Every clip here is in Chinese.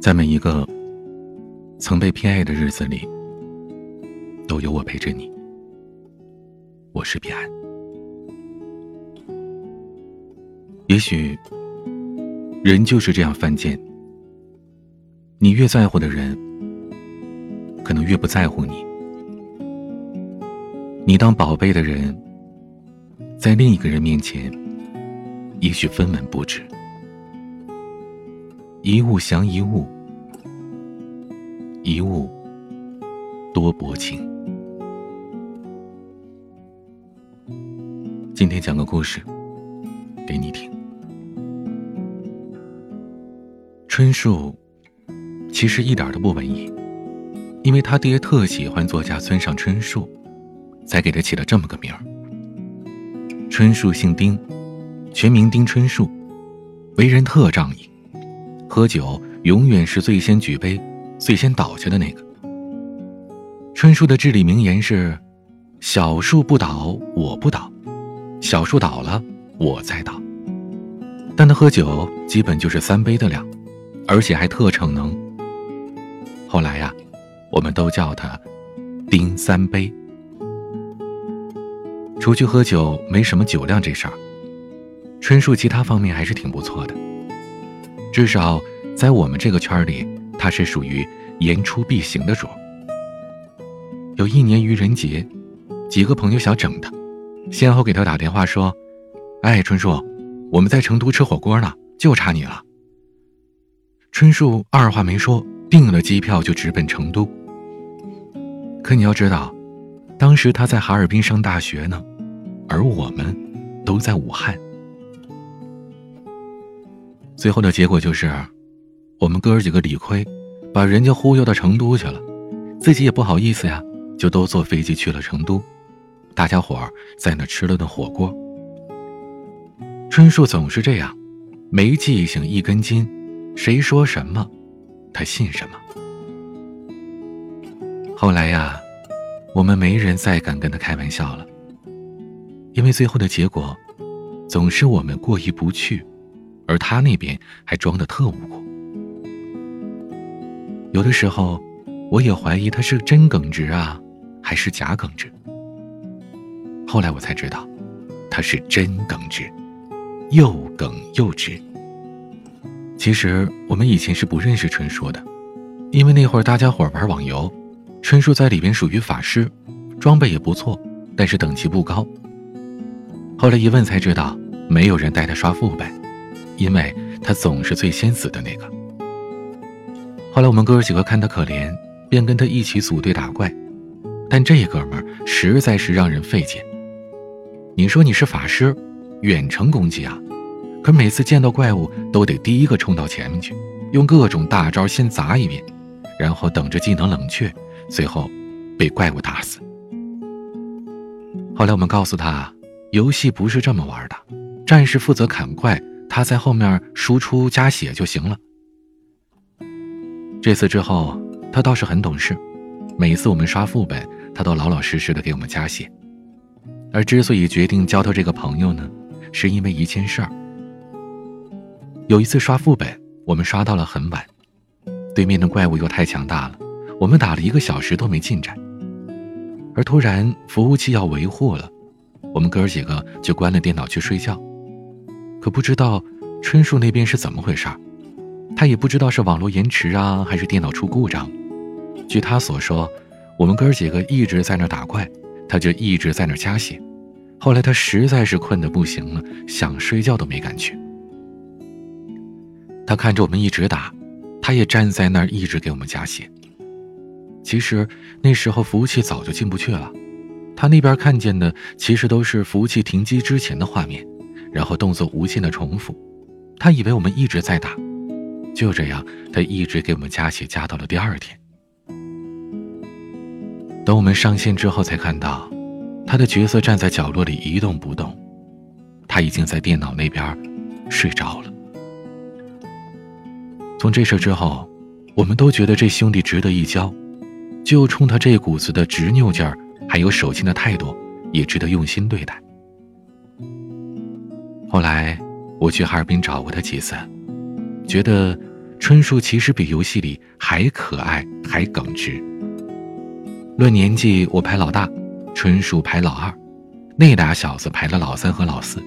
在每一个曾被偏爱的日子里，都有我陪着你。我是彼岸。也许，人就是这样犯贱。你越在乎的人，可能越不在乎你。你当宝贝的人，在另一个人面前，也许分文不值。一物降一物，一物多薄情。今天讲个故事给你听。春树其实一点都不文艺，因为他爹特喜欢作家村上春树，才给他起了这么个名儿。春树姓丁，全名丁春树，为人特仗义。喝酒永远是最先举杯、最先倒下的那个。春树的至理名言是：“小树不倒，我不倒；小树倒了，我再倒。”但他喝酒基本就是三杯的量，而且还特逞能。后来呀，我们都叫他“丁三杯”。除去喝酒没什么酒量这事儿，春树其他方面还是挺不错的。至少在我们这个圈里，他是属于言出必行的主。有一年愚人节，几个朋友想整他，先后给他打电话说：“哎，春树，我们在成都吃火锅呢，就差你了。”春树二话没说，订了机票就直奔成都。可你要知道，当时他在哈尔滨上大学呢，而我们都在武汉。最后的结果就是，我们哥几个理亏，把人家忽悠到成都去了，自己也不好意思呀，就都坐飞机去了成都。大家伙儿在那吃了顿火锅。春树总是这样，没记性一根筋，谁说什么，他信什么。后来呀，我们没人再敢跟他开玩笑了，因为最后的结果，总是我们过意不去。而他那边还装的特无辜，有的时候，我也怀疑他是真耿直啊，还是假耿直。后来我才知道，他是真耿直，又耿又直。其实我们以前是不认识春树的，因为那会儿大家伙玩网游，春树在里边属于法师，装备也不错，但是等级不高。后来一问才知道，没有人带他刷副本。因为他总是最先死的那个。后来我们哥几个看他可怜，便跟他一起组队打怪。但这哥们儿实在是让人费解。你说你是法师，远程攻击啊，可每次见到怪物都得第一个冲到前面去，用各种大招先砸一遍，然后等着技能冷却，最后被怪物打死。后来我们告诉他，游戏不是这么玩的，战士负责砍怪。他在后面输出加血就行了。这次之后，他倒是很懂事，每次我们刷副本，他都老老实实的给我们加血。而之所以决定交他这个朋友呢，是因为一件事儿。有一次刷副本，我们刷到了很晚，对面的怪物又太强大了，我们打了一个小时都没进展。而突然服务器要维护了，我们哥几个就关了电脑去睡觉。可不知道春树那边是怎么回事儿他也不知道是网络延迟啊，还是电脑出故障。据他所说，我们哥几个一直在那打怪，他就一直在那加血。后来他实在是困得不行了，想睡觉都没敢去。他看着我们一直打，他也站在那儿一直给我们加血。其实那时候服务器早就进不去了，他那边看见的其实都是服务器停机之前的画面。然后动作无限的重复，他以为我们一直在打，就这样，他一直给我们加血，加到了第二天。等我们上线之后，才看到他的角色站在角落里一动不动，他已经在电脑那边睡着了。从这事之后，我们都觉得这兄弟值得一交，就冲他这股子的执拗劲儿，还有守信的态度，也值得用心对待。后来，我去哈尔滨找过他几次，觉得春树其实比游戏里还可爱，还耿直。论年纪，我排老大，春树排老二，那俩小子排了老三和老四。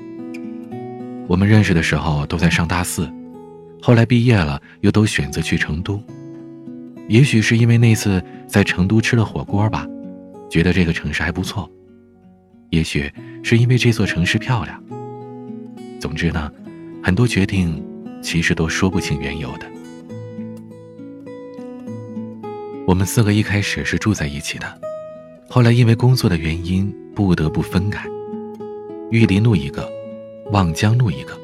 我们认识的时候都在上大四，后来毕业了又都选择去成都。也许是因为那次在成都吃了火锅吧，觉得这个城市还不错；也许是因为这座城市漂亮。总之呢，很多决定其实都说不清缘由的。我们四个一开始是住在一起的，后来因为工作的原因不得不分开。玉林路一个，望江路一个，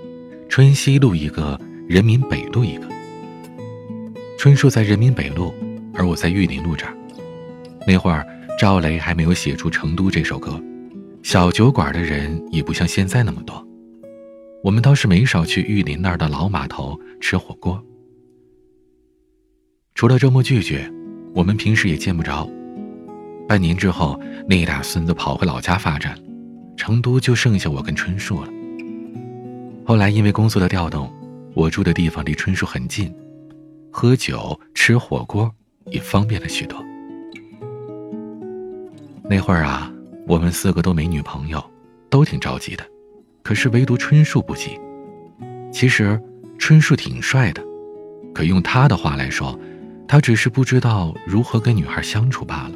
春熙路一个，人民北路一个。春树在人民北路，而我在玉林路这儿。那会儿赵雷还没有写出《成都》这首歌，小酒馆的人也不像现在那么多。我们倒是没少去玉林那儿的老码头吃火锅。除了周末聚聚，我们平时也见不着。半年之后，那俩孙子跑回老家发展，成都就剩下我跟春树了。后来因为工作的调动，我住的地方离春树很近。喝酒吃火锅也方便了许多。那会儿啊，我们四个都没女朋友，都挺着急的，可是唯独春树不急。其实春树挺帅的，可用他的话来说，他只是不知道如何跟女孩相处罢了。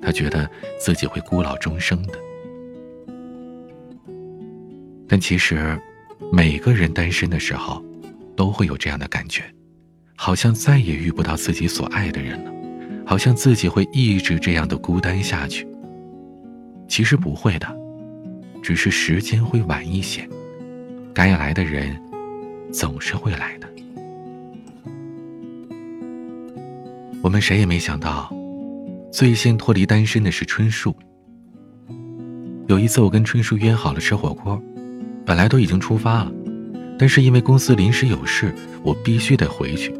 他觉得自己会孤老终生的。但其实，每个人单身的时候，都会有这样的感觉。好像再也遇不到自己所爱的人了，好像自己会一直这样的孤单下去。其实不会的，只是时间会晚一些，该来的人总是会来的。我们谁也没想到，最先脱离单身的是春树。有一次，我跟春树约好了吃火锅，本来都已经出发了，但是因为公司临时有事，我必须得回去。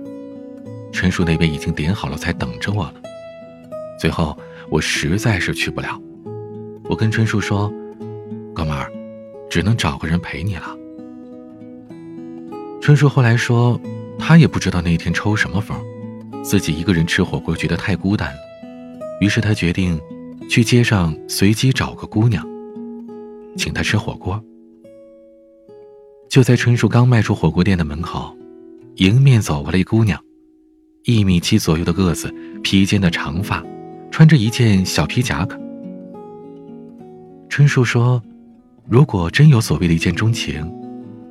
春树那边已经点好了菜等着我了，最后我实在是去不了，我跟春树说：“哥们儿，只能找个人陪你了。”春树后来说，他也不知道那天抽什么风，自己一个人吃火锅觉得太孤单了，于是他决定去街上随机找个姑娘，请她吃火锅。就在春树刚迈出火锅店的门口，迎面走过来一姑娘。一米七左右的个子，披肩的长发，穿着一件小皮夹克。春树说：“如果真有所谓的一见钟情，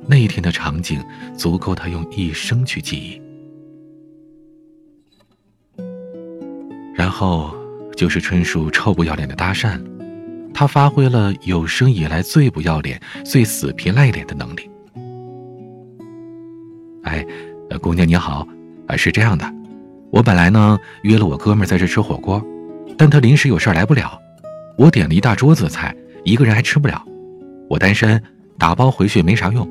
那一天的场景足够他用一生去记忆。”然后就是春树臭不要脸的搭讪，他发挥了有生以来最不要脸、最死皮赖脸的能力。哎，姑娘你好，啊，是这样的。我本来呢约了我哥们在这吃火锅，但他临时有事来不了。我点了一大桌子菜，一个人还吃不了。我单身，打包回去没啥用。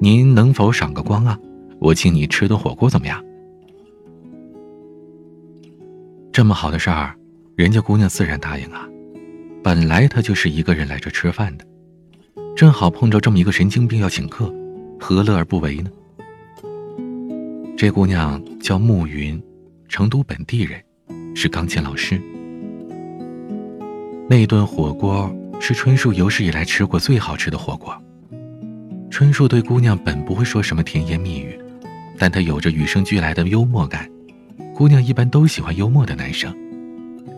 您能否赏个光啊？我请你吃顿火锅怎么样？这么好的事儿，人家姑娘自然答应啊。本来她就是一个人来这吃饭的，正好碰着这么一个神经病要请客，何乐而不为呢？这姑娘叫暮云，成都本地人，是钢琴老师。那顿火锅是春树有史以来吃过最好吃的火锅。春树对姑娘本不会说什么甜言蜜语，但他有着与生俱来的幽默感。姑娘一般都喜欢幽默的男生，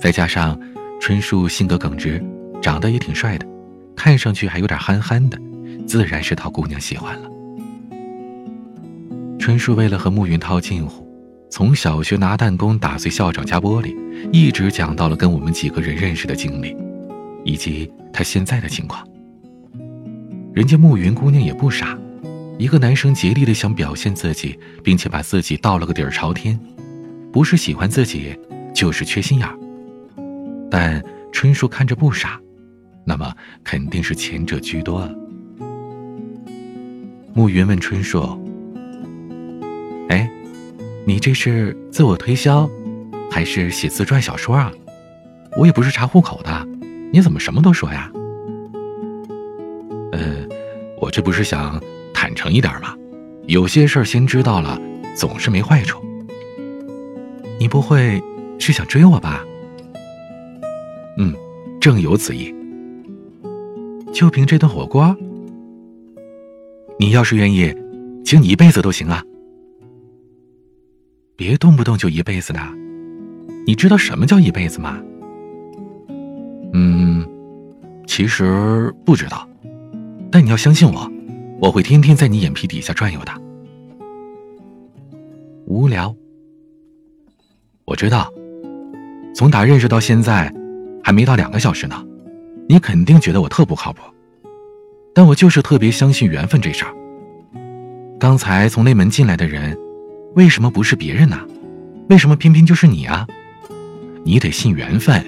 再加上春树性格耿直，长得也挺帅的，看上去还有点憨憨的，自然是讨姑娘喜欢了。春树为了和暮云套近乎，从小学拿弹弓打碎校长家玻璃，一直讲到了跟我们几个人认识的经历，以及他现在的情况。人家暮云姑娘也不傻，一个男生竭力的想表现自己，并且把自己倒了个底儿朝天，不是喜欢自己，就是缺心眼儿。但春树看着不傻，那么肯定是前者居多。暮云问春树。哎，你这是自我推销，还是写自传小说啊？我也不是查户口的，你怎么什么都说呀？呃，我这不是想坦诚一点吗？有些事儿先知道了，总是没坏处。你不会是想追我吧？嗯，正有此意。就凭这顿火锅，你要是愿意，请你一辈子都行啊。别动不动就一辈子的，你知道什么叫一辈子吗？嗯，其实不知道，但你要相信我，我会天天在你眼皮底下转悠的。无聊，我知道，从打认识到现在，还没到两个小时呢，你肯定觉得我特不靠谱，但我就是特别相信缘分这事儿。刚才从那门进来的人。为什么不是别人呢？为什么偏偏就是你啊？你得信缘分。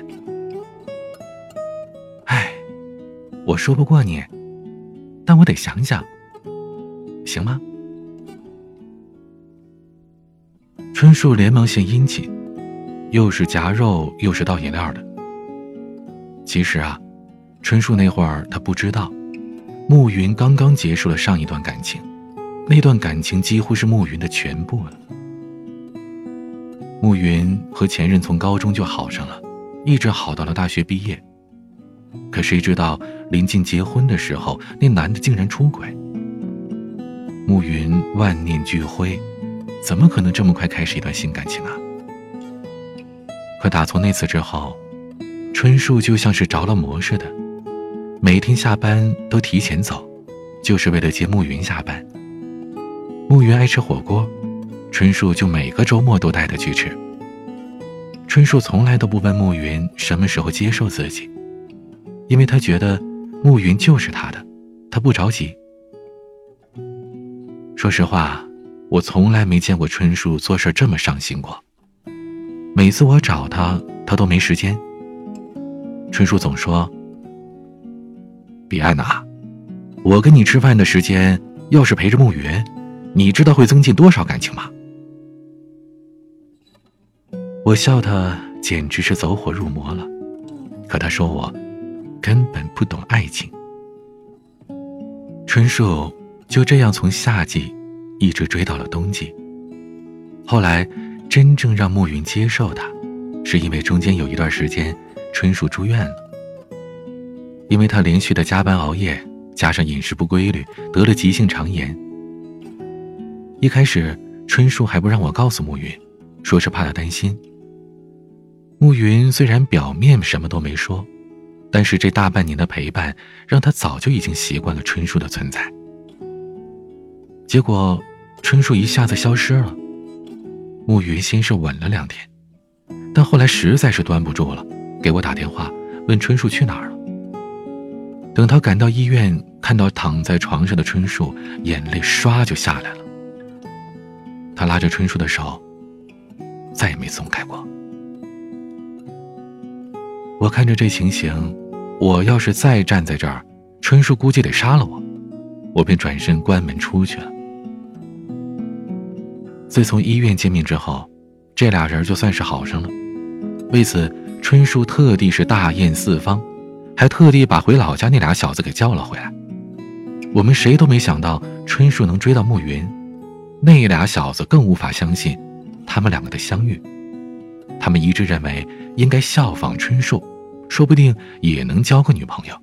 我说不过你，但我得想想，行吗？春树连忙献殷勤，又是夹肉又是倒饮料的。其实啊，春树那会儿他不知道，暮云刚刚结束了上一段感情。那段感情几乎是暮云的全部了。暮云和前任从高中就好上了，一直好到了大学毕业。可谁知道临近结婚的时候，那男的竟然出轨。暮云万念俱灰，怎么可能这么快开始一段新感情啊？可打从那次之后，春树就像是着了魔似的，每天下班都提前走，就是为了接暮云下班。暮云爱吃火锅，春树就每个周末都带他去吃。春树从来都不问暮云什么时候接受自己，因为他觉得暮云就是他的，他不着急。说实话，我从来没见过春树做事这么上心过。每次我找他，他都没时间。春树总说：“彼岸呐，我跟你吃饭的时间，要是陪着暮云。”你知道会增进多少感情吗？我笑他简直是走火入魔了，可他说我根本不懂爱情。春树就这样从夏季一直追到了冬季。后来真正让暮云接受他，是因为中间有一段时间春树住院了，因为他连续的加班熬夜，加上饮食不规律，得了急性肠炎。一开始，春树还不让我告诉暮云，说是怕他担心。暮云虽然表面什么都没说，但是这大半年的陪伴，让他早就已经习惯了春树的存在。结果，春树一下子消失了。暮云先是稳了两天，但后来实在是端不住了，给我打电话问春树去哪儿了。等他赶到医院，看到躺在床上的春树，眼泪唰就下来了。他拉着春树的手，再也没松开过。我看着这情形，我要是再站在这儿，春树估计得杀了我。我便转身关门出去了。自从医院见面之后，这俩人就算是好上了。为此，春树特地是大宴四方，还特地把回老家那俩小子给叫了回来。我们谁都没想到春树能追到暮云。那俩小子更无法相信，他们两个的相遇。他们一致认为应该效仿春树，说不定也能交个女朋友。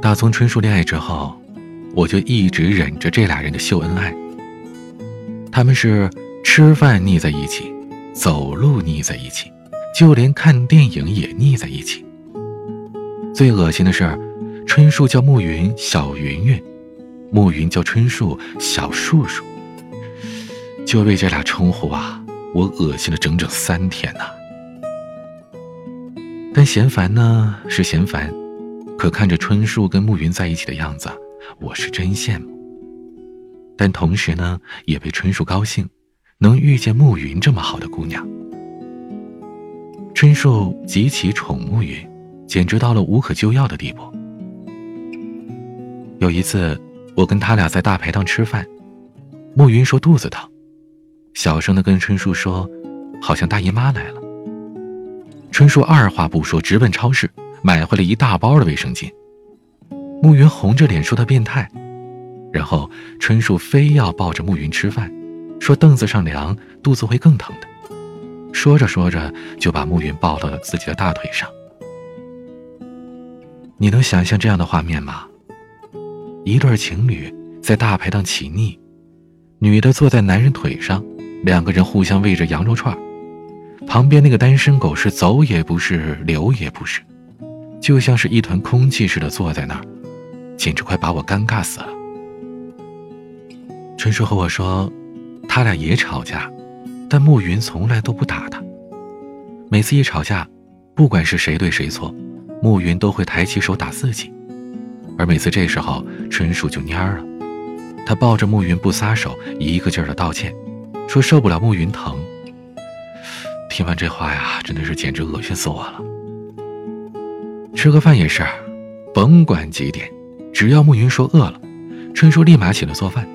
打从春树恋爱之后，我就一直忍着这俩人的秀恩爱。他们是吃饭腻在一起，走路腻在一起，就连看电影也腻在一起。最恶心的是，春树叫暮云小云云。暮云叫春树小树树，就为这俩称呼啊，我恶心了整整三天呐。但嫌烦呢是嫌烦，可看着春树跟暮云在一起的样子，我是真羡慕。但同时呢，也为春树高兴，能遇见暮云这么好的姑娘。春树极其宠暮云，简直到了无可救药的地步。有一次。我跟他俩在大排档吃饭，暮云说肚子疼，小声的跟春树说，好像大姨妈来了。春树二话不说，直奔超市买回了一大包的卫生巾。暮云红着脸说他变态，然后春树非要抱着暮云吃饭，说凳子上凉，肚子会更疼的。说着说着，就把暮云抱到了自己的大腿上。你能想象这样的画面吗？一对情侣在大排档起腻，女的坐在男人腿上，两个人互相喂着羊肉串，旁边那个单身狗是走也不是，留也不是，就像是一团空气似的坐在那儿，简直快把我尴尬死了。春树和我说，他俩也吵架。但暮云从来都不打他。每次一吵架，不管是谁对谁错，暮云都会抬起手打自己。而每次这时候，春树就蔫了。他抱着暮云不撒手，一个劲儿的道歉，说受不了暮云疼。听完这话呀，真的是简直恶心死我了。吃个饭也是，甭管几点，只要暮云说饿了，春树立马起来做饭，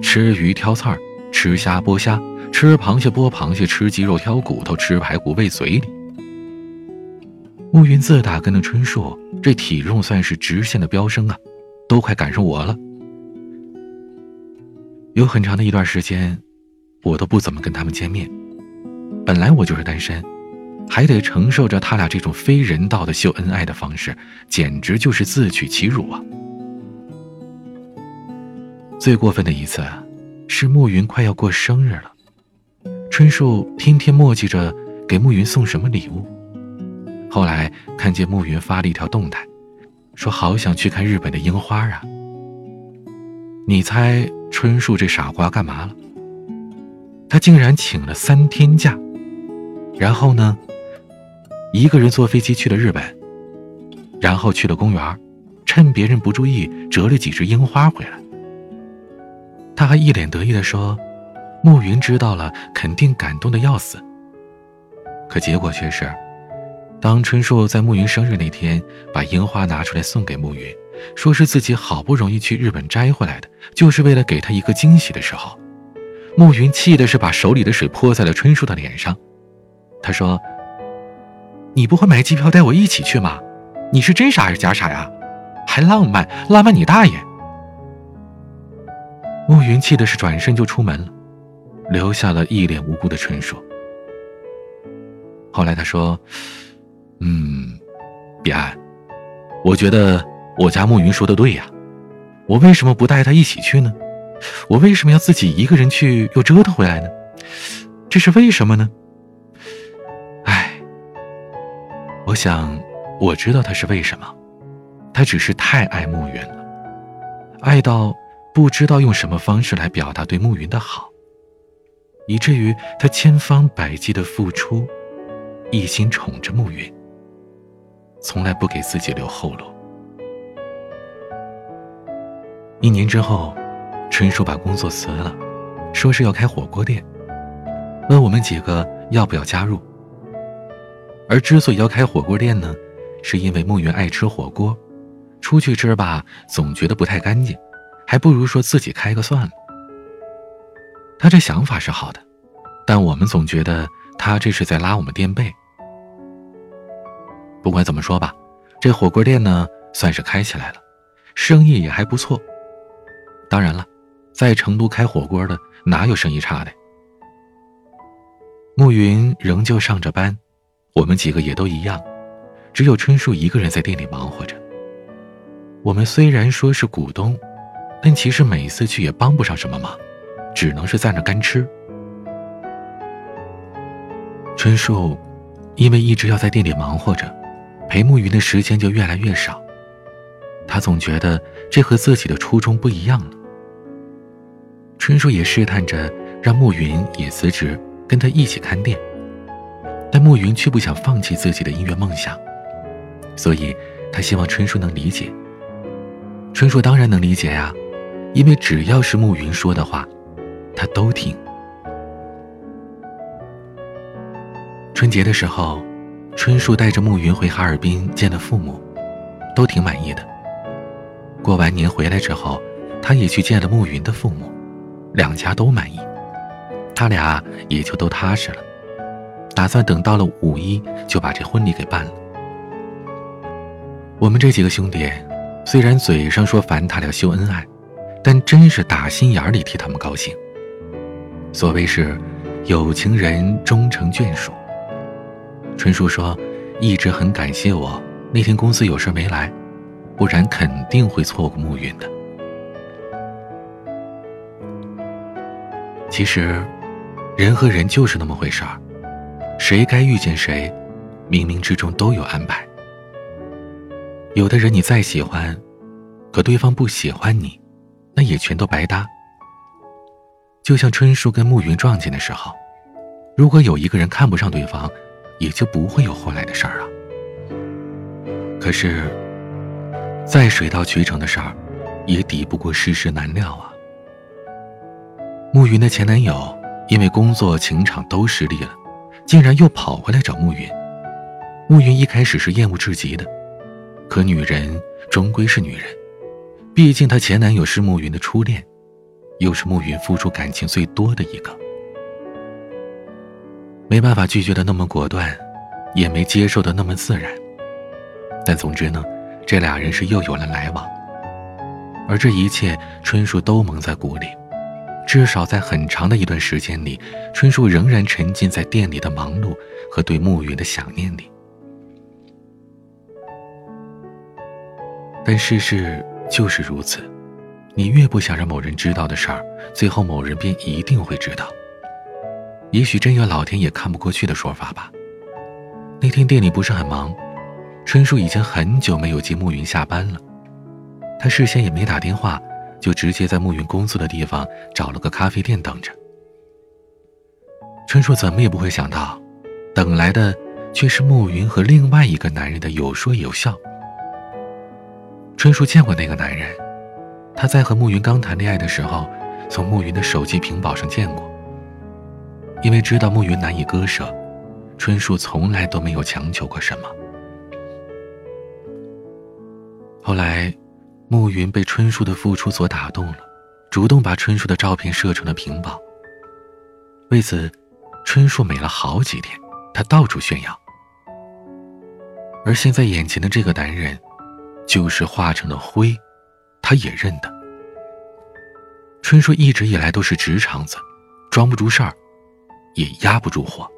吃鱼挑刺儿，吃虾剥虾。吃螃蟹剥螃蟹，吃鸡肉挑骨头，吃排骨喂嘴里。暮云自打跟了春树，这体重算是直线的飙升啊，都快赶上我了。有很长的一段时间，我都不怎么跟他们见面。本来我就是单身，还得承受着他俩这种非人道的秀恩爱的方式，简直就是自取其辱啊！最过分的一次，是暮云快要过生日了。春树天天墨迹着给暮云送什么礼物，后来看见暮云发了一条动态，说好想去看日本的樱花啊。你猜春树这傻瓜干嘛了？他竟然请了三天假，然后呢，一个人坐飞机去了日本，然后去了公园，趁别人不注意折了几枝樱花回来。他还一脸得意地说。暮云知道了，肯定感动的要死。可结果却是，当春树在暮云生日那天把樱花拿出来送给暮云，说是自己好不容易去日本摘回来的，就是为了给他一个惊喜的时候，暮云气的是把手里的水泼在了春树的脸上。他说：“你不会买机票带我一起去吗？你是真傻还是假傻呀？还浪漫，浪漫你大爷！”暮云气的是转身就出门了。留下了一脸无辜的春树。后来他说：“嗯，彼岸，我觉得我家暮云说的对呀，我为什么不带他一起去呢？我为什么要自己一个人去又折腾回来呢？这是为什么呢？想我知道他是为什么，他只是太爱暮云了，爱到不知道用什么方式来表达对暮云的好。”以至于他千方百计的付出，一心宠着暮云，从来不给自己留后路。一年之后，春叔把工作辞了，说是要开火锅店，问我们几个要不要加入。而之所以要开火锅店呢，是因为慕云爱吃火锅，出去吃吧总觉得不太干净，还不如说自己开个算了。他这想法是好的，但我们总觉得他这是在拉我们垫背。不管怎么说吧，这火锅店呢算是开起来了，生意也还不错。当然了，在成都开火锅的哪有生意差的？暮云仍旧上着班，我们几个也都一样，只有春树一个人在店里忙活着。我们虽然说是股东，但其实每次去也帮不上什么忙。只能是在那干吃。春树因为一直要在店里忙活着，陪慕云的时间就越来越少。他总觉得这和自己的初衷不一样了。春树也试探着让慕云也辞职，跟他一起看店，但暮云却不想放弃自己的音乐梦想，所以他希望春树能理解。春树当然能理解呀，因为只要是暮云说的话。他都听。春节的时候，春树带着暮云回哈尔滨见了父母，都挺满意的。过完年回来之后，他也去见了暮云的父母，两家都满意，他俩也就都踏实了，打算等到了五一就把这婚礼给办了。我们这几个兄弟，虽然嘴上说烦他俩秀恩爱。但真是打心眼里替他们高兴。所谓是有情人终成眷属。春树说，一直很感谢我那天公司有事没来，不然肯定会错过暮云的。其实，人和人就是那么回事儿，谁该遇见谁，冥冥之中都有安排。有的人你再喜欢，可对方不喜欢你，那也全都白搭。就像春树跟暮云撞见的时候，如果有一个人看不上对方，也就不会有后来的事儿啊。可是，再水到渠成的事儿，也抵不过世事难料啊。暮云的前男友因为工作情场都失利了，竟然又跑回来找暮云。暮云一开始是厌恶至极的，可女人终归是女人，毕竟她前男友是暮云的初恋，又是暮云付出感情最多的一个，没办法拒绝的那么果断，也没接受的那么自然。但总之呢，这俩人是又有了来往，而这一切春树都蒙在鼓里。至少在很长的一段时间里，春树仍然沉浸在店里的忙碌和对暮云的想念里。但世事就是如此，你越不想让某人知道的事儿，最后某人便一定会知道。也许真有老天也看不过去的说法吧。那天店里不是很忙，春树已经很久没有接暮云下班了，他事先也没打电话。就直接在暮云工作的地方找了个咖啡店等着。春树怎么也不会想到，等来的却是暮云和另外一个男人的有说有笑。春树见过那个男人，他在和暮云刚谈恋爱的时候，从暮云的手机屏保上见过。因为知道暮云难以割舍，春树从来都没有强求过什么。后来。暮云被春树的付出所打动了，主动把春树的照片设成了屏保。为此，春树美了好几天，他到处炫耀。而现在眼前的这个男人，就是化成了灰，他也认得。春树一直以来都是直肠子，装不住事儿，也压不住火。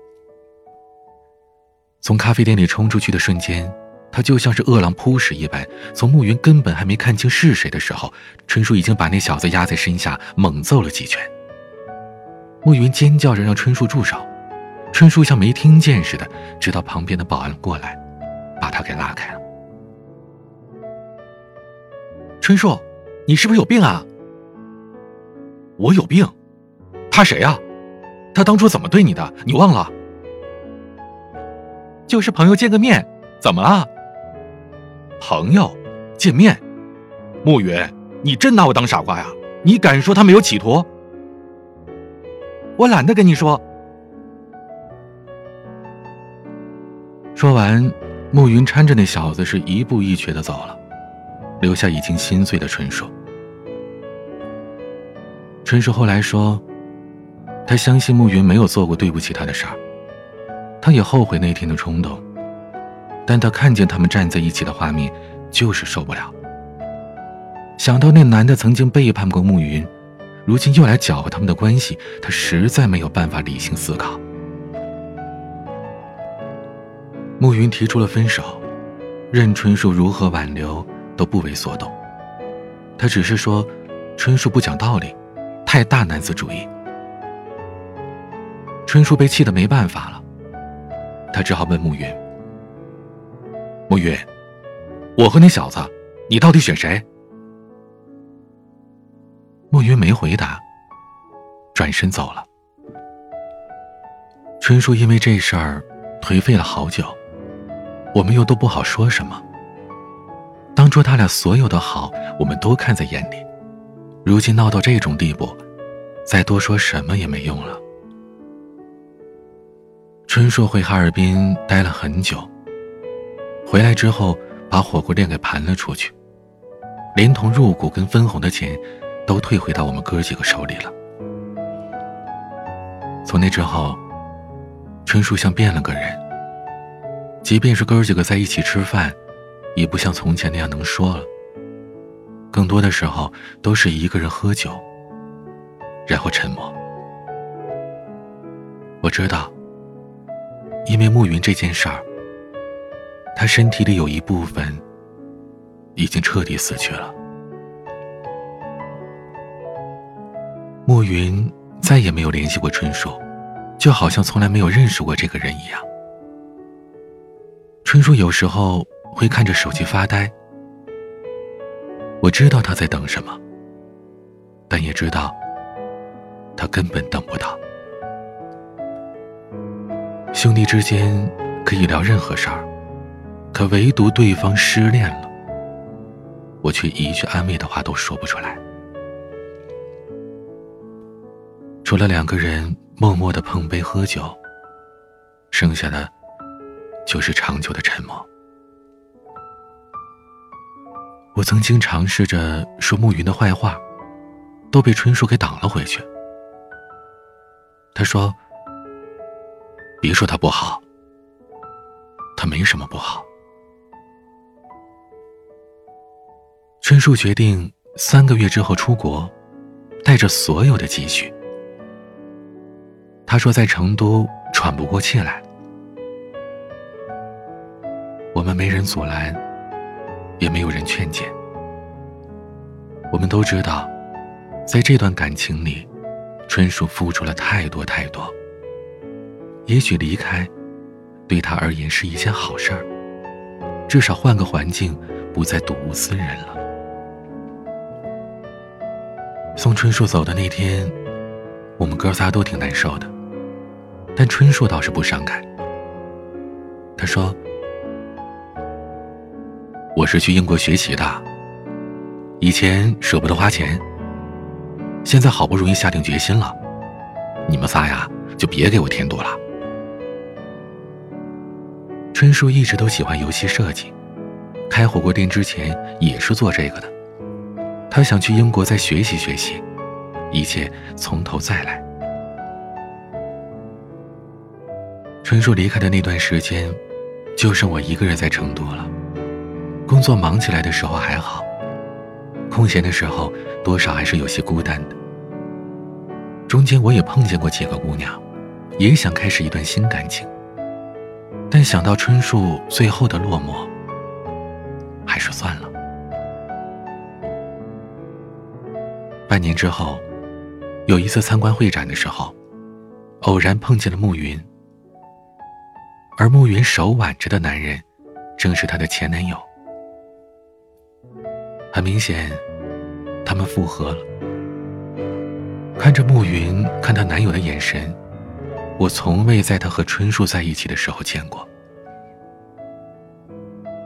从咖啡店里冲出去的瞬间。他就像是饿狼扑食一般，从暮云根本还没看清是谁的时候，春树已经把那小子压在身下，猛揍了几拳。暮云尖叫着让春树住手，春树像没听见似的，直到旁边的保安过来，把他给拉开了。春树，你是不是有病啊？我有病？他谁啊？他当初怎么对你的？你忘了？就是朋友见个面，怎么了？朋友，见面，暮云，你真拿我当傻瓜呀？你敢说他没有企图？我懒得跟你说。说完，暮云搀着那小子是一步一瘸的走了，留下已经心碎的春树。春树后来说，他相信暮云没有做过对不起他的事儿，他也后悔那天的冲动。但他看见他们站在一起的画面，就是受不了。想到那男的曾经背叛过暮云，如今又来搅和他们的关系，他实在没有办法理性思考。暮云提出了分手，任春树如何挽留都不为所动。他只是说，春树不讲道理，太大男子主义。春树被气得没办法了，他只好问暮云。暮云，我和那小子，你到底选谁？暮云没回答，转身走了。春树因为这事儿颓废了好久，我们又都不好说什么。当初他俩所有的好，我们都看在眼里，如今闹到这种地步，再多说什么也没用了。春树回哈尔滨待了很久。回来之后，把火锅店给盘了出去，连同入股跟分红的钱，都退回到我们哥几个手里了。从那之后，春树像变了个人。即便是哥几个在一起吃饭，也不像从前那样能说了，更多的时候都是一个人喝酒，然后沉默。我知道，因为暮云这件事儿，他身体里有一部分已经彻底死去了。暮云再也没有联系过春树，就好像从来没有认识过这个人一样。春树有时候会看着手机发呆，我知道他在等什么，但也知道他根本等不到。兄弟之间可以聊任何事儿，可唯独对方失恋了，我却一句安慰的话都说不出来。除了两个人默默的碰杯喝酒，剩下的就是长久的沉默。我曾经尝试着说暮云的坏话，都被春树给挡了回去。他说。别说他不好，他没什么不好。春树决定三个月之后出国，带着所有的积蓄。他说在成都喘不过气来，我们没人阻拦，也没有人劝解。我们都知道，在这段感情里，春树付出了太多太多。也许离开，对他而言是一件好事儿。至少换个环境，不再睹物思人了。送春树走的那天，我们哥仨都挺难受的，但春树倒是不伤感。他说：“我是去英国学习的，以前舍不得花钱，现在好不容易下定决心了，你们仨呀，就别给我添堵了。”春树一直都喜欢游戏设计，开火锅店之前也是做这个的。他想去英国再学习学习，一切从头再来。春树离开的那段时间，就剩我一个人在成都了。工作忙起来的时候还好，空闲的时候多少还是有些孤单的。中间我也碰见过几个姑娘，也想开始一段新感情。但想到春树最后的落寞，还是算了。半年之后，有一次参观会展的时候，偶然碰见了暮云，而暮云手挽着的男人，正是她的前男友。很明显，他们复合了。看着暮云看她男友的眼神。我从未在她和春树在一起的时候见过。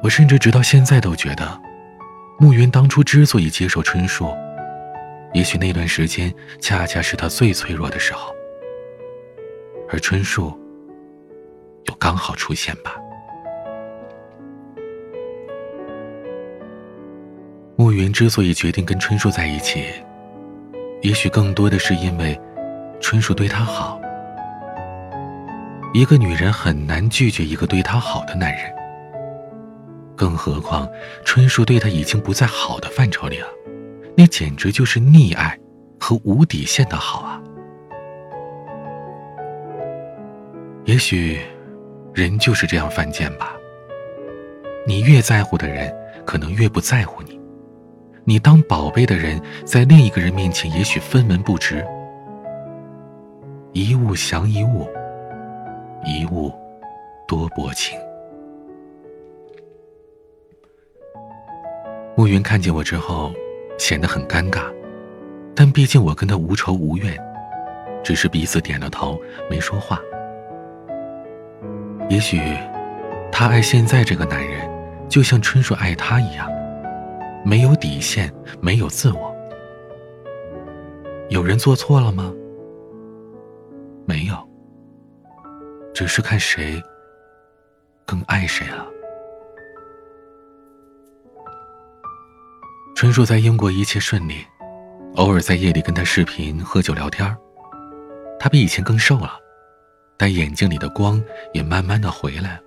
我甚至直到现在都觉得，暮云当初之所以接受春树，也许那段时间恰恰是他最脆弱的时候，而春树又刚好出现吧。暮云之所以决定跟春树在一起，也许更多的是因为春树对他好。一个女人很难拒绝一个对她好的男人，更何况春树对她已经不在好的范畴里了，那简直就是溺爱和无底线的好啊！也许，人就是这样犯贱吧。你越在乎的人，可能越不在乎你；你当宝贝的人，在另一个人面前，也许分文不值。一物降一物。一物多薄情。暮云看见我之后，显得很尴尬，但毕竟我跟他无仇无怨，只是彼此点了头，没说话。也许，他爱现在这个男人，就像春树爱他一样，没有底线，没有自我。有人做错了吗？没有。只是看谁更爱谁了。春树在英国一切顺利，偶尔在夜里跟他视频、喝酒聊天他比以前更瘦了，但眼睛里的光也慢慢的回来了。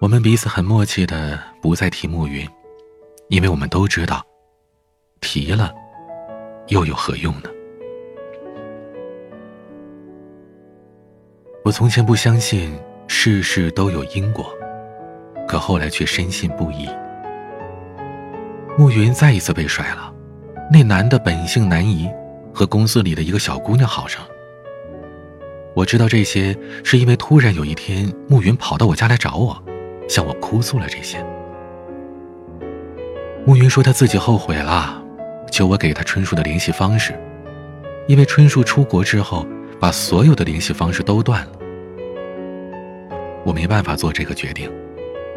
我们彼此很默契的不再提暮云，因为我们都知道，提了又有何用呢？我从前不相信事事都有因果，可后来却深信不疑。暮云再一次被甩了，那男的本性难移，和公司里的一个小姑娘好上了。我知道这些，是因为突然有一天，暮云跑到我家来找我，向我哭诉了这些。暮云说他自己后悔了，求我给他春树的联系方式，因为春树出国之后，把所有的联系方式都断了。我没办法做这个决定，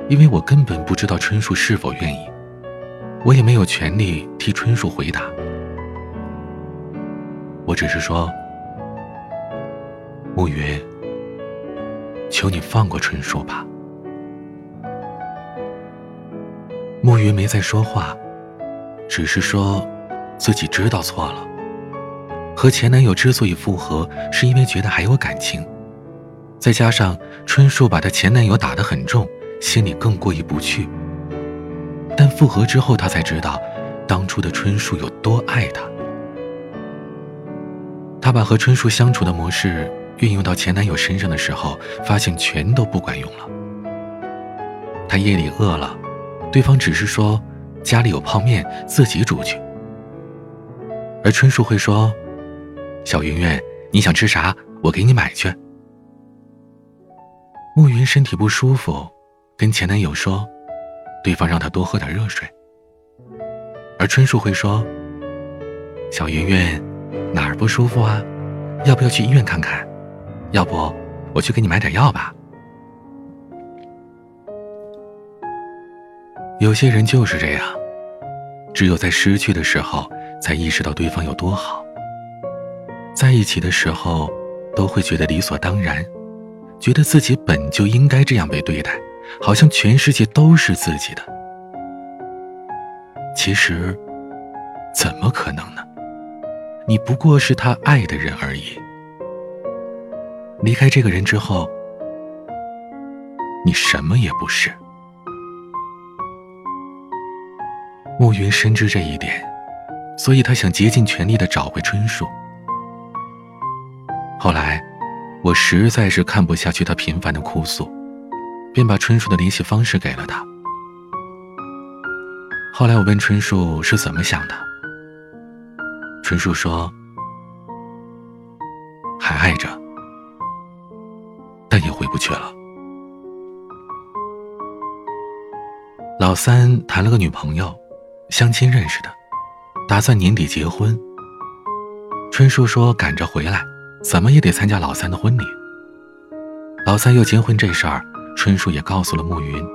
因为我根本不知道春树是否愿意，我也没有权利替春树回答。我只是说。暮云，求你放过春树吧。暮云没再说话，只是说自己知道错了。和前男友之所以复合，是因为觉得还有感情，再加上春树把她前男友打得很重，心里更过意不去。但复合之后，她才知道，当初的春树有多爱她。她把和春树相处的模式。运用到前男友身上的时候，发现全都不管用了。他夜里饿了，对方只是说家里有泡面，自己煮去。而春树会说：“小云云，你想吃啥，我给你买去。”暮云身体不舒服，跟前男友说，对方让他多喝点热水。而春树会说：“小云云，哪儿不舒服啊？要不要去医院看看？”要不，我去给你买点药吧。有些人就是这样，只有在失去的时候，才意识到对方有多好。在一起的时候，都会觉得理所当然，觉得自己本就应该这样被对待，好像全世界都是自己的。其实，怎么可能呢？你不过是他爱的人而已。离开这个人之后，你什么也不是。暮云深知这一点，所以他想竭尽全力的找回春树。后来，我实在是看不下去他频繁的哭诉，便把春树的联系方式给了他。后来我问春树是怎么想的，春树说：“还爱着。”但也回不去了。老三谈了个女朋友，相亲认识的，打算年底结婚。春树说赶着回来，怎么也得参加老三的婚礼。老三要结婚这事儿，春树也告诉了暮云，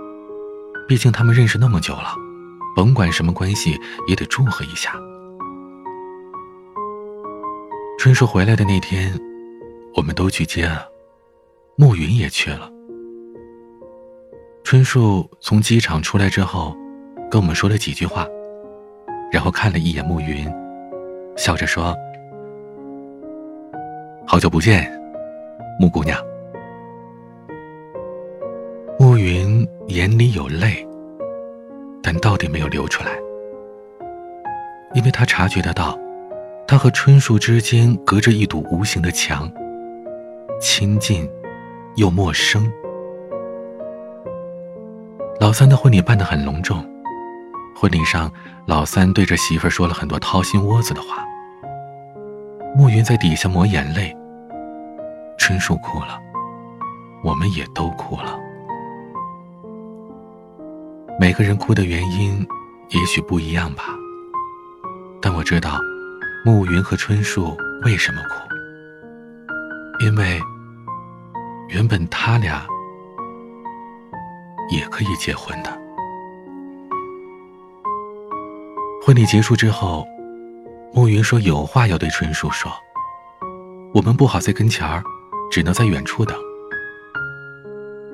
毕竟他们认识那么久了，甭管什么关系，也得祝贺一下。春树回来的那天，我们都去接了。暮云也去了。春树从机场出来之后，跟我们说了几句话，然后看了一眼暮云，笑着说：“好久不见，慕姑娘。”眼里有泪，但到底没有流出来，因为他察觉得到，他和春树之间隔着一堵无形的墙，亲近。又陌生。老三的婚礼办得很隆重，婚礼上，老三对着媳妇儿说了很多掏心窝子的话。暮云在底下抹眼泪。春树哭了，我们也都哭了。每个人哭的原因，也许不一样吧。但我知道，暮云和春树为什么哭，因为。原本他俩也可以结婚的。婚礼结束之后，暮云说有话要对春树说。我们不好在跟前儿，只能在远处等。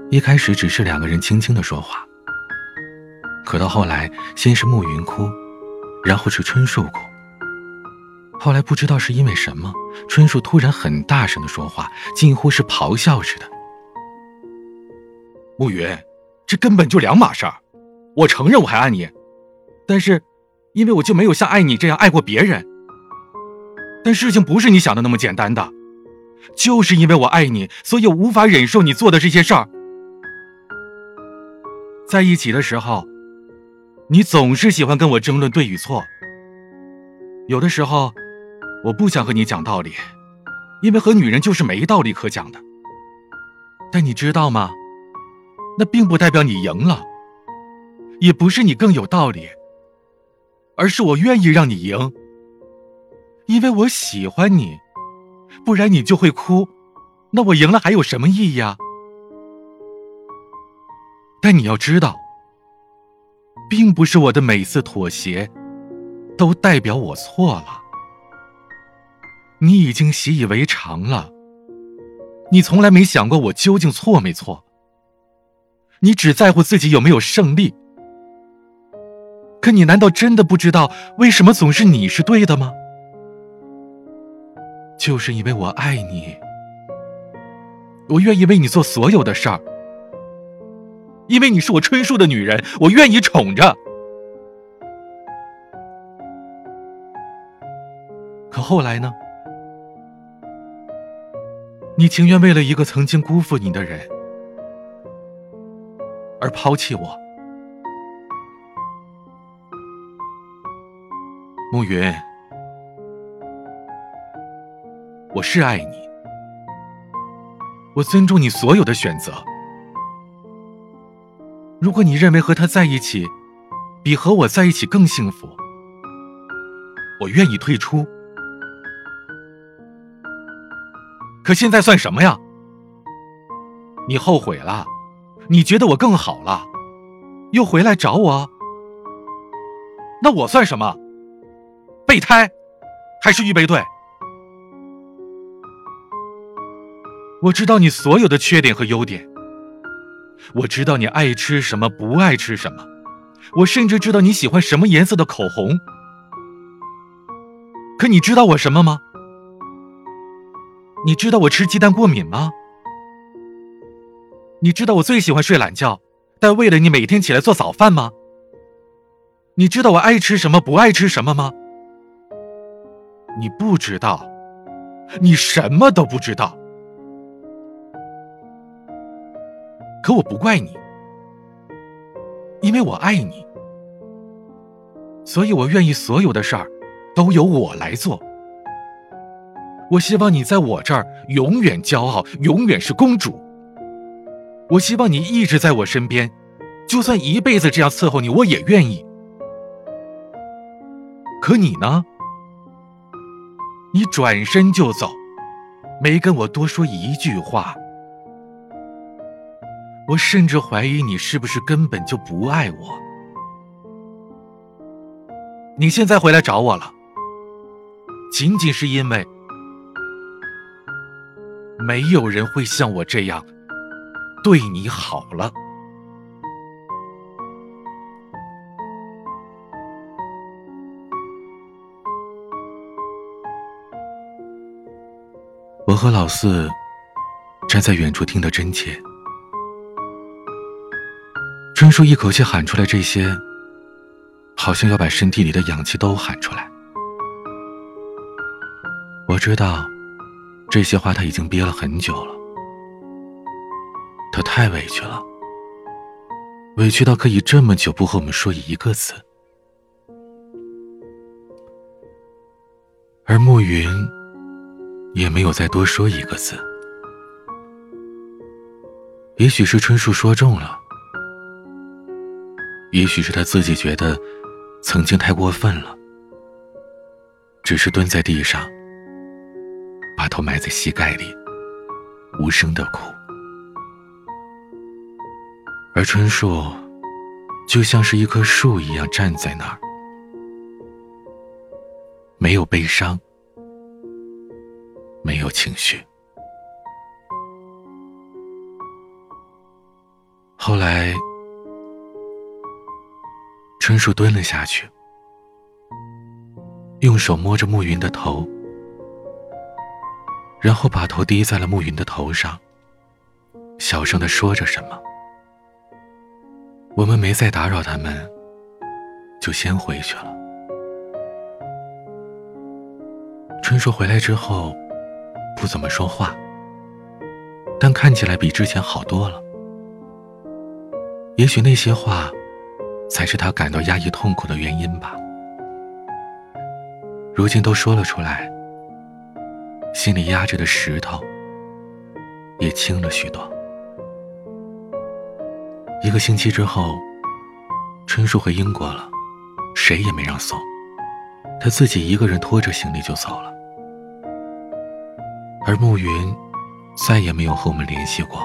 一开始只是两个人轻轻的说话，可到后来，先是暮云哭，然后是春树哭。后来不知道是因为什么，春树突然很大声的说话，近乎是咆哮似的。暮云，这根本就两码事儿。我承认我还爱你，但是，因为我就没有像爱你这样爱过别人。但事情不是你想的那么简单的，就是因为我爱你，所以我无法忍受你做的这些事儿。在一起的时候，你总是喜欢跟我争论对与错。有的时候，我不想和你讲道理，因为和女人就是没道理可讲的。但你知道吗？那并不代表你赢了，也不是你更有道理，而是我愿意让你赢，因为我喜欢你，不然你就会哭，那我赢了还有什么意义啊？但你要知道，并不是我的每次妥协都代表我错了，你已经习以为常了。你从来没想过我究竟错没错，你只在乎自己有没有胜利。可你难道真的不知道为什么总是你是对的吗？就是因为我爱你，我愿意为你做所有的事儿，因为你是我春树的女人，我愿意宠着。可后来呢？你情愿为了一个曾经辜负你的人而抛弃我，暮云，我是爱你，我尊重你所有的选择。如果你认为和他在一起比和我在一起更幸福，我愿意退出。可现在算什么呀？你后悔了，你觉得我更好了，又回来找我，那我算什么？备胎，还是预备队？我知道你所有的缺点和优点，我知道你爱吃什么，不爱吃什么，我甚至知道你喜欢什么颜色的口红。可你知道我什么吗？你知道我吃鸡蛋过敏吗？你知道我最喜欢睡懒觉，但为了你每天起来做早饭吗？你知道我爱吃什么不爱吃什么吗？你不知道，你什么都不知道。可我不怪你，因为我爱你，所以我愿意所有的事儿都由我来做。我希望你在我这儿永远骄傲，永远是公主。我希望你一直在我身边，就算一辈子这样伺候你，我也愿意。可你呢？你转身就走，没跟我多说一句话。我甚至怀疑你是不是根本就不爱我。你现在回来找我了，仅仅是因为。没有人会像我这样对你好了。我和老四站在远处听得真切。春树一口气喊出来这些，好像要把身体里的氧气都喊出来。我知道。这些话他已经憋了很久了，他太委屈了，委屈到可以这么久不和我们说一个字。而暮云也没有再多说一个字。也许是春树说中了，也许是他自己觉得曾经太过分了，只是蹲在地上。把头埋在膝盖里，无声的哭。而春树，就像是一棵树一样站在那儿，没有悲伤，没有情绪。后来，春树蹲了下去，用手摸着暮云的头。然后把头低在了暮云的头上，小声的说着什么。我们没再打扰他们，就先回去了。春树回来之后，不怎么说话，但看起来比之前好多了。也许那些话，才是他感到压抑痛苦的原因吧。如今都说了出来，心里压着的石头也轻了许多。一个星期之后，春树回英国了，谁也没让送，他自己一个人拖着行李就走了。而暮云再也没有和我们联系过，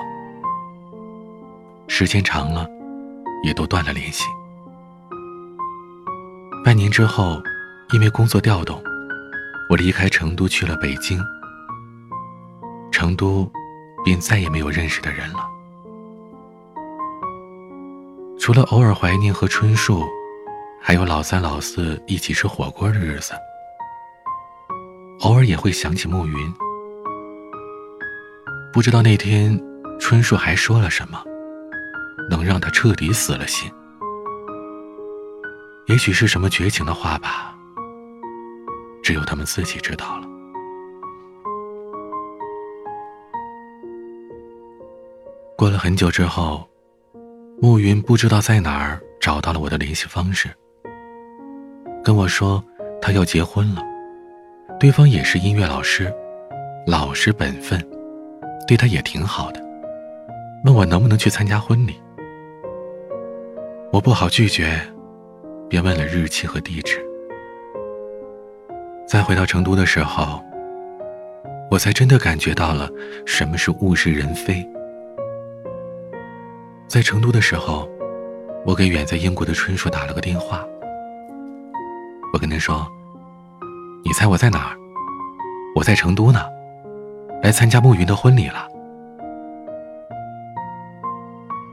时间长了，也都断了联系。半年之后，因为工作调动，我离开成都去了北京，成都便再也没有认识的人了。除了偶尔怀念和春树，还有老三老四一起吃火锅的日子，偶尔也会想起暮云。不知道那天春树还说了什么，能让他彻底死了心。也许是什么绝情的话吧，只有他们自己知道了。过了很久之后。暮云不知道在哪儿找到了我的联系方式，跟我说他要结婚了，对方也是音乐老师，老实本分，对他也挺好的，问我能不能去参加婚礼。我不好拒绝，便问了日期和地址。再回到成都的时候，我才真的感觉到了什么是物是人非。在成都的时候，我给远在英国的春树打了个电话。我跟他说：“你猜我在哪儿？我在成都呢，来参加暮云的婚礼了。”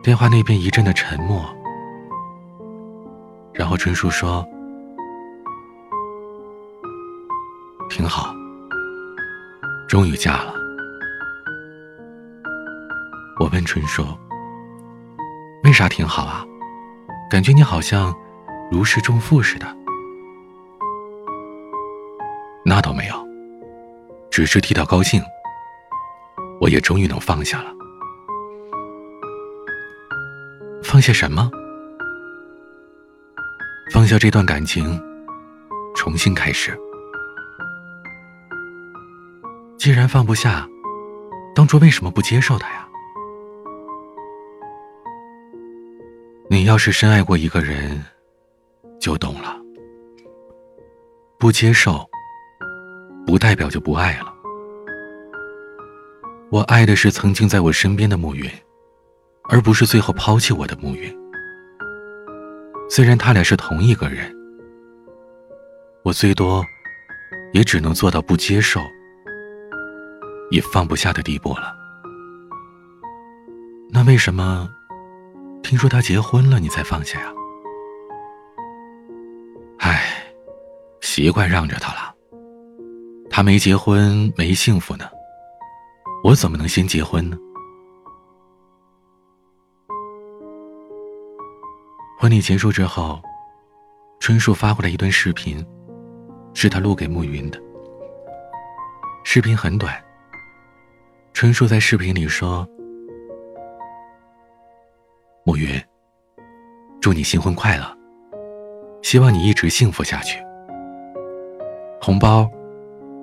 电话那边一阵的沉默，然后春树说：“挺好，终于嫁了。”我问春树。为啥挺好啊？感觉你好像如释重负似的。那倒没有，只是替他高兴。我也终于能放下了。放下什么？放下这段感情，重新开始。既然放不下，当初为什么不接受他呀？你要是深爱过一个人，就懂了。不接受，不代表就不爱了。我爱的是曾经在我身边的暮云，而不是最后抛弃我的暮云。虽然他俩是同一个人，我最多也只能做到不接受，也放不下的地步了。那为什么？听说他结婚了，你才放下呀？唉，习惯让着他了。他没结婚，没幸福呢，我怎么能先结婚呢？婚礼结束之后，春树发过来一段视频，是他录给暮云的。视频很短。春树在视频里说。暮云，祝你新婚快乐！希望你一直幸福下去。红包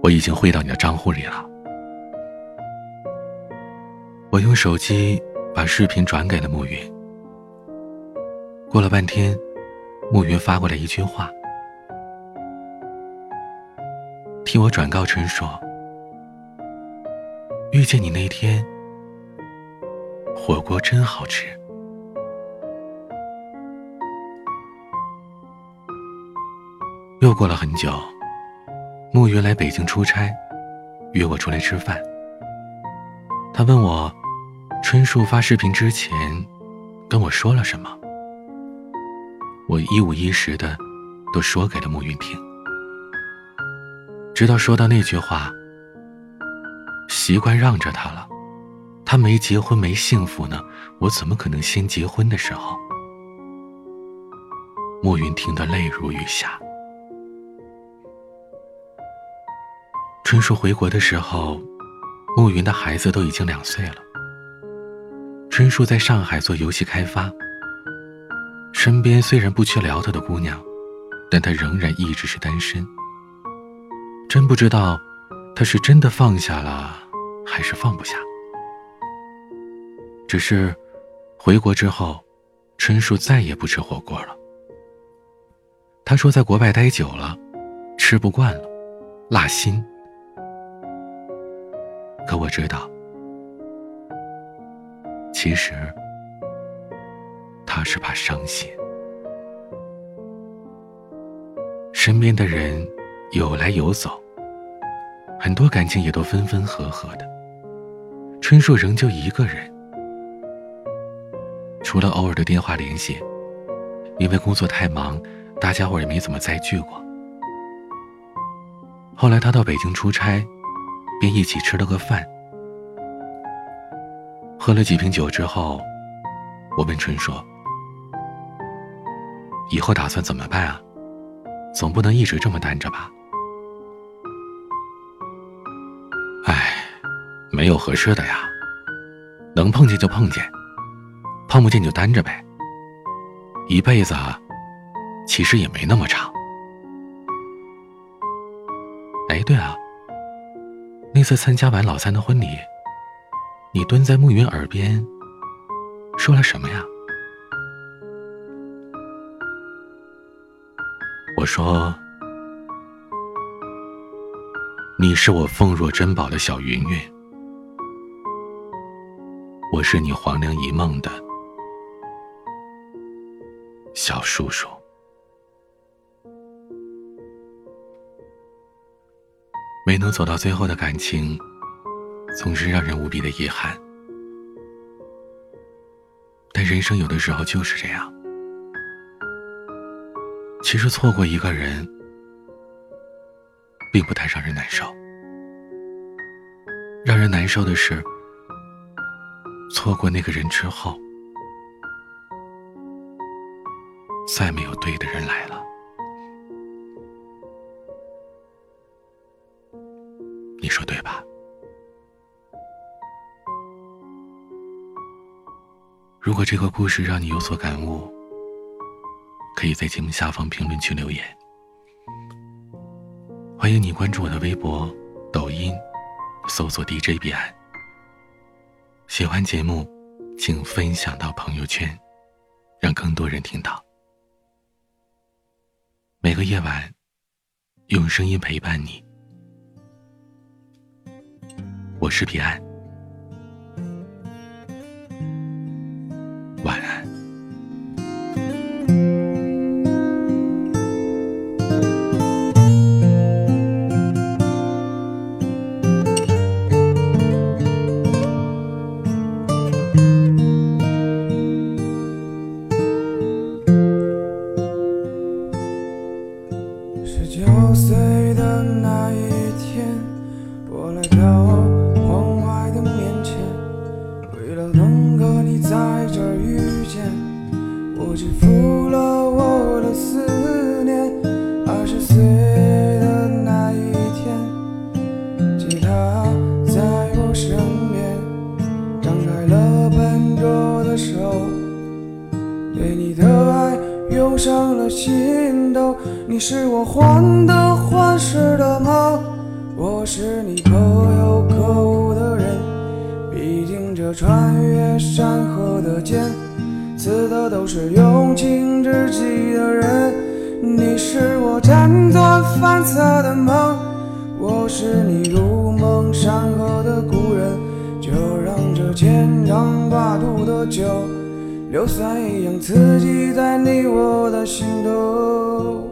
我已经汇到你的账户里了。我用手机把视频转给了暮云。过了半天，暮云发过来一句话：“替我转告春树，遇见你那天，火锅真好吃。”又过了很久，暮云来北京出差，约我出来吃饭。他问我，春树发视频之前跟我说了什么。我一五一十的都说给了慕云听，直到说到那句话：“习惯让着他了，他没结婚没幸福呢，我怎么可能先结婚？”的时候，暮云听得泪如雨下。春树回国的时候，暮云的孩子都已经两岁了。春树在上海做游戏开发，身边虽然不缺聊他的姑娘，但他仍然一直是单身。真不知道，他是真的放下了，还是放不下。只是，回国之后，春树再也不吃火锅了。他说，在国外待久了，吃不惯了，辣心。可我知道，其实他是怕伤心。身边的人有来有走，很多感情也都分分合合的。春树仍旧一个人，除了偶尔的电话联系，因为工作太忙，大家伙也没怎么再聚过。后来他到北京出差。便一起吃了个饭，喝了几瓶酒之后，我问春硕：“以后打算怎么办啊？总不能一直这么单着吧？”哎，没有合适的呀，能碰见就碰见，碰不见就单着呗。一辈子其实也没那么长。哎，对啊。那次参加完老三的婚礼，你蹲在暮云耳边说了什么呀？说：“你是我奉若珍宝的小云云，我是你黄粱一梦的小叔叔。”没能走到最后的感情，总是让人无比的遗憾。但人生有的时候就是这样。其实错过一个人，并不太让人难受。让人难受的是，错过那个人之后，再没有对的人来了。你说对吧？如果这个故事让你有所感悟，可以在节目下方评论区留言。欢迎你关注我的微博、抖音，搜索 DJ 彼岸。喜欢节目，请分享到朋友圈，让更多人听到。每个夜晚，用声音陪伴你。我是彼岸。是我辗转反侧的梦，我是你如梦山河的故人。就让这牵肠挂肚的酒。硫酸一样刺激在你我的心头。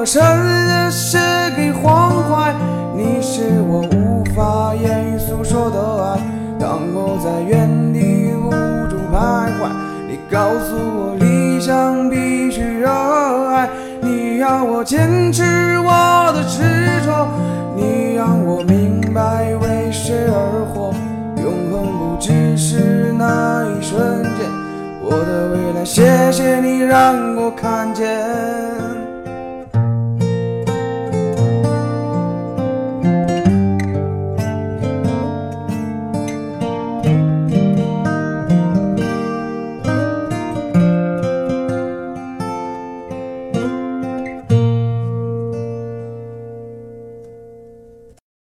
首歌深夜写给黄淮，你是我无法言语诉说的爱。当我在原地无助徘徊，你告诉我理想必须热爱，你让我坚持我的执着，你让我明白为谁而活。永恒不只是那一瞬间，我的未来，谢谢你让我看见。